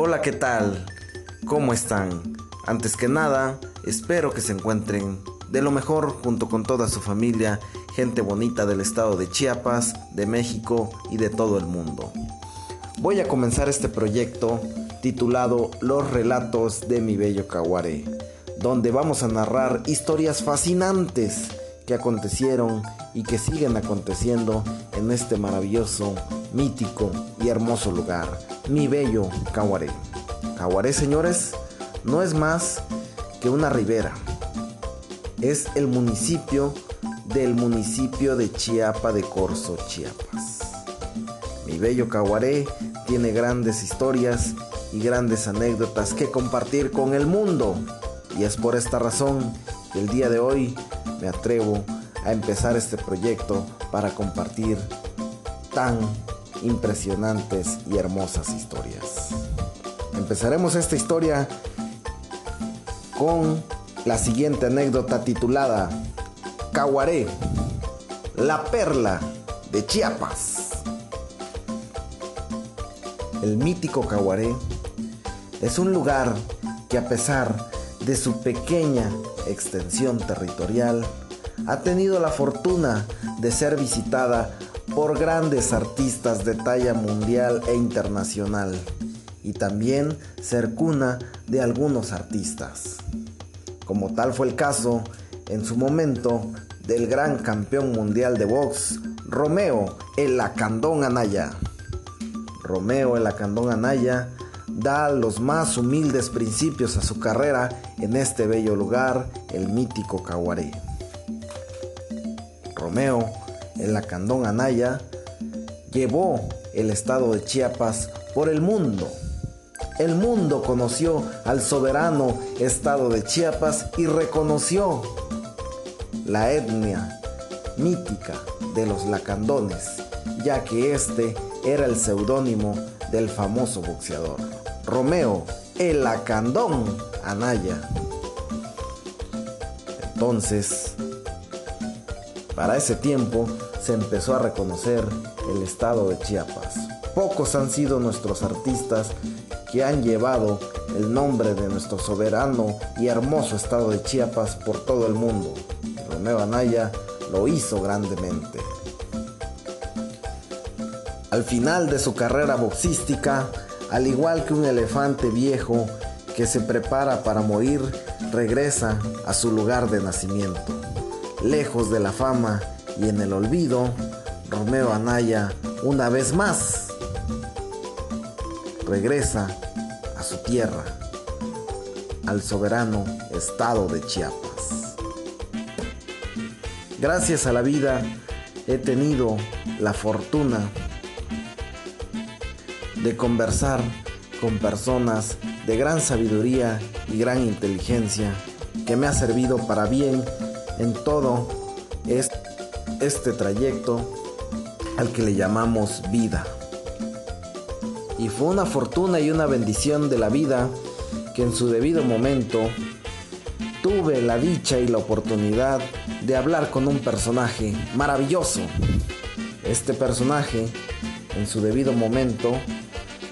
Hola, ¿qué tal? ¿Cómo están? Antes que nada, espero que se encuentren de lo mejor junto con toda su familia, gente bonita del estado de Chiapas, de México y de todo el mundo. Voy a comenzar este proyecto titulado Los relatos de mi bello Caguaré, donde vamos a narrar historias fascinantes que acontecieron y que siguen aconteciendo en este maravilloso, mítico y hermoso lugar, mi bello Caguaré. Caguaré, señores, no es más que una ribera. Es el municipio del municipio de Chiapa de Corzo, Chiapas. Mi bello Caguaré tiene grandes historias y grandes anécdotas que compartir con el mundo. Y es por esta razón que el día de hoy me atrevo a empezar este proyecto para compartir tan impresionantes y hermosas historias. Empezaremos esta historia con la siguiente anécdota titulada Caguaré, la perla de Chiapas. El mítico Caguaré es un lugar que a pesar de su pequeña extensión territorial, ha tenido la fortuna de ser visitada por grandes artistas de talla mundial e internacional y también ser cuna de algunos artistas. Como tal fue el caso en su momento del gran campeón mundial de box, Romeo el Acandón Anaya. Romeo el Acandón Anaya da los más humildes principios a su carrera en este bello lugar, el mítico Caguaré. Romeo, el Acandón Anaya, llevó el estado de Chiapas por el mundo. El mundo conoció al soberano estado de Chiapas y reconoció la etnia mítica de los lacandones, ya que este era el seudónimo del famoso boxeador, Romeo el Lacandón Anaya. Entonces, para ese tiempo se empezó a reconocer el estado de Chiapas. Pocos han sido nuestros artistas que han llevado el nombre de nuestro soberano y hermoso estado de Chiapas por todo el mundo. Romeo Anaya lo hizo grandemente. Al final de su carrera boxística, al igual que un elefante viejo que se prepara para morir, regresa a su lugar de nacimiento. Lejos de la fama y en el olvido, Romeo Anaya una vez más regresa a su tierra, al soberano estado de Chiapas. Gracias a la vida he tenido la fortuna de conversar con personas de gran sabiduría y gran inteligencia que me ha servido para bien en todo este trayecto al que le llamamos vida. Y fue una fortuna y una bendición de la vida que en su debido momento tuve la dicha y la oportunidad de hablar con un personaje maravilloso. Este personaje, en su debido momento,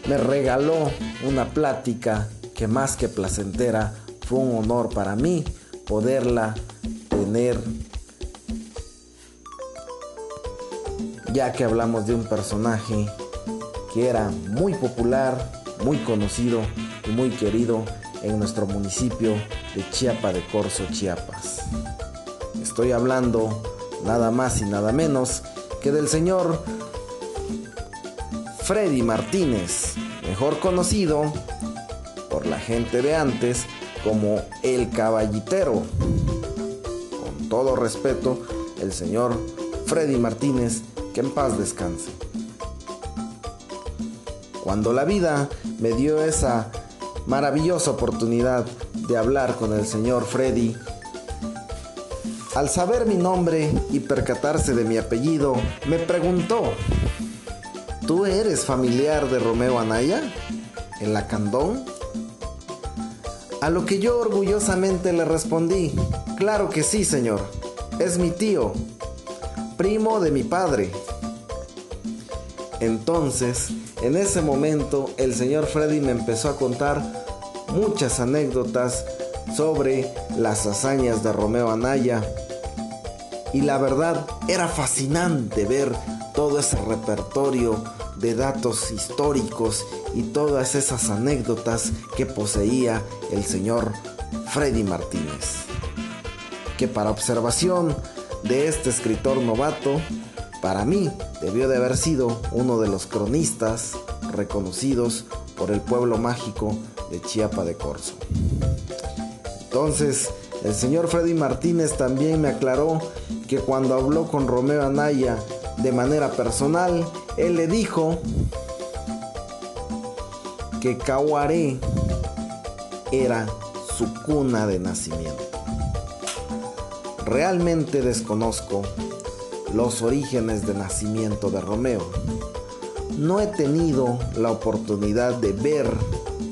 me regaló una plática que más que placentera fue un honor para mí poderla tener ya que hablamos de un personaje que era muy popular, muy conocido y muy querido en nuestro municipio de Chiapa de Corzo, Chiapas. Estoy hablando nada más y nada menos que del señor Freddy Martínez, mejor conocido por la gente de antes como el caballitero. Con todo respeto, el señor Freddy Martínez, que en paz descanse. Cuando la vida me dio esa maravillosa oportunidad de hablar con el señor Freddy, al saber mi nombre y percatarse de mi apellido, me preguntó, ¿Tú eres familiar de Romeo Anaya? ¿En la Candón? A lo que yo orgullosamente le respondí, claro que sí, señor, es mi tío, primo de mi padre. Entonces, En ese momento el señor Freddy me empezó a contar muchas anécdotas sobre las hazañas de Romeo Anaya. Y la verdad era fascinante ver todo ese repertorio de datos históricos y todas esas anécdotas que poseía el señor Freddy Martínez. Que para observación de este escritor novato, para mí debió de haber sido uno de los cronistas reconocidos por el pueblo mágico de Chiapa de Corzo. Entonces, el señor Freddy Martínez también me aclaró que cuando habló con Romeo Anaya de manera personal, él le dijo que Caguaré era su cuna de nacimiento. Realmente desconozco los orígenes de nacimiento de Romeo. No he tenido la oportunidad de ver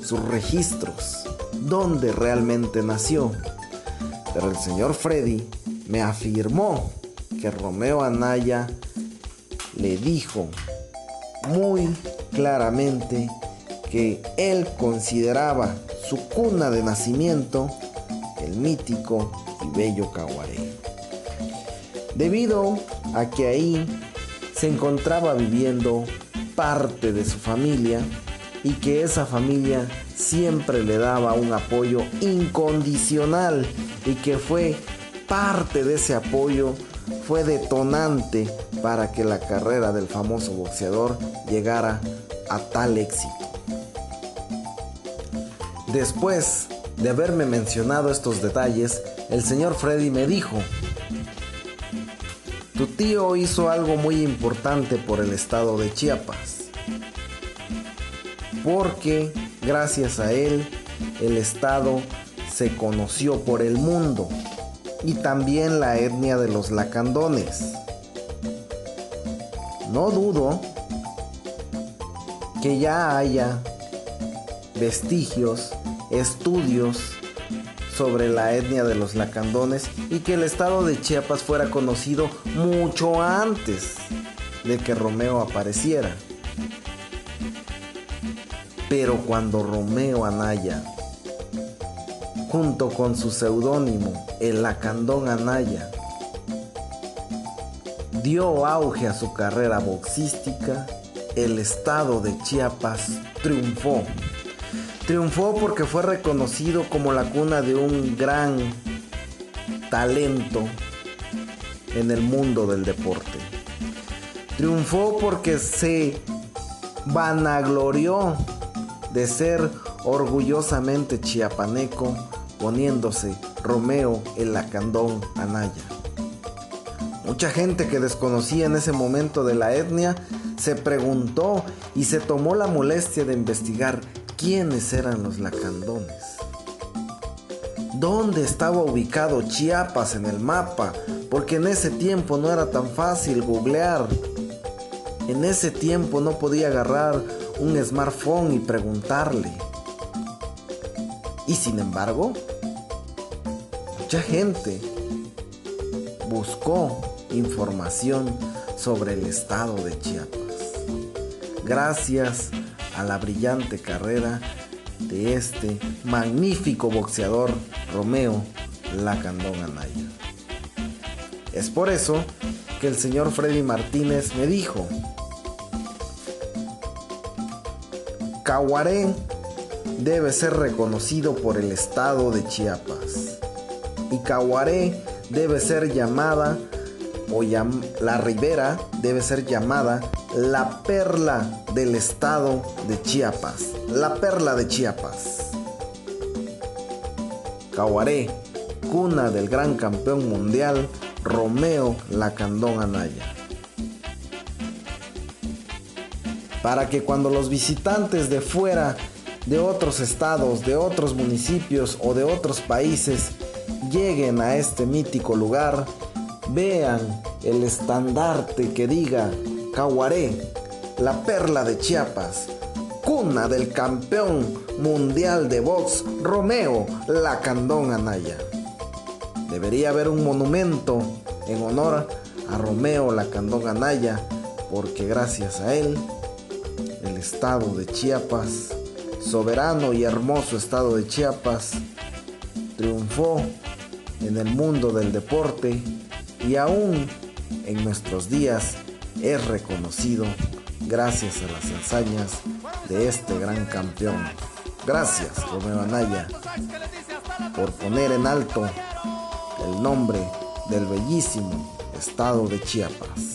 sus registros, dónde realmente nació. Pero el señor Freddy me afirmó que Romeo Anaya le dijo muy claramente que él consideraba su cuna de nacimiento el mítico y bello Caguaré. Debido a que ahí se encontraba viviendo parte de su familia y que esa familia siempre le daba un apoyo incondicional y que fue parte de ese apoyo fue detonante para que la carrera del famoso boxeador llegara a tal éxito. Después de haberme mencionado estos detalles, el señor Freddy me dijo, tu tío hizo algo muy importante por el estado de Chiapas, porque gracias a él el estado se conoció por el mundo y también la etnia de los lacandones. No dudo que ya haya vestigios, estudios sobre la etnia de los lacandones y que el estado de Chiapas fuera conocido mucho antes de que Romeo apareciera. Pero cuando Romeo Anaya junto con su seudónimo, el Lacandón Anaya, dio auge a su carrera boxística, el estado de Chiapas triunfó. Triunfó porque fue reconocido como la cuna de un gran talento en el mundo del deporte. Triunfó porque se vanaglorió de ser orgullosamente chiapaneco poniéndose Romeo el Lacandón Anaya. Mucha gente que desconocía en ese momento de la etnia se preguntó y se tomó la molestia de investigar quiénes eran los lacandones. ¿Dónde estaba ubicado Chiapas en el mapa? Porque en ese tiempo no era tan fácil googlear. En ese tiempo no podía agarrar un smartphone y preguntarle. Y sin embargo, mucha gente buscó información sobre el estado de Chiapas. Gracias a la brillante carrera de este magnífico boxeador Romeo Lacandón Anaya. Es por eso que el señor Freddy Martínez me dijo, Caguaré debe ser reconocido por el estado de Chiapas. Y Caguaré debe ser llamada, o la ribera debe ser llamada la perla del estado de Chiapas. La perla de Chiapas. Caguaré, cuna del gran campeón mundial Romeo Lacandón Anaya. Para que cuando los visitantes de fuera de otros estados, de otros municipios o de otros países lleguen a este mítico lugar, vean el estandarte que diga Caguaré, la perla de Chiapas, cuna del campeón mundial de box Romeo Lacandón Anaya. Debería haber un monumento en honor a Romeo Lacandón Anaya, porque gracias a él estado de Chiapas, soberano y hermoso estado de Chiapas, triunfó en el mundo del deporte y aún en nuestros días es reconocido gracias a las hazañas de este gran campeón. Gracias, Romeo Anaya, por poner en alto el nombre del bellísimo estado de Chiapas.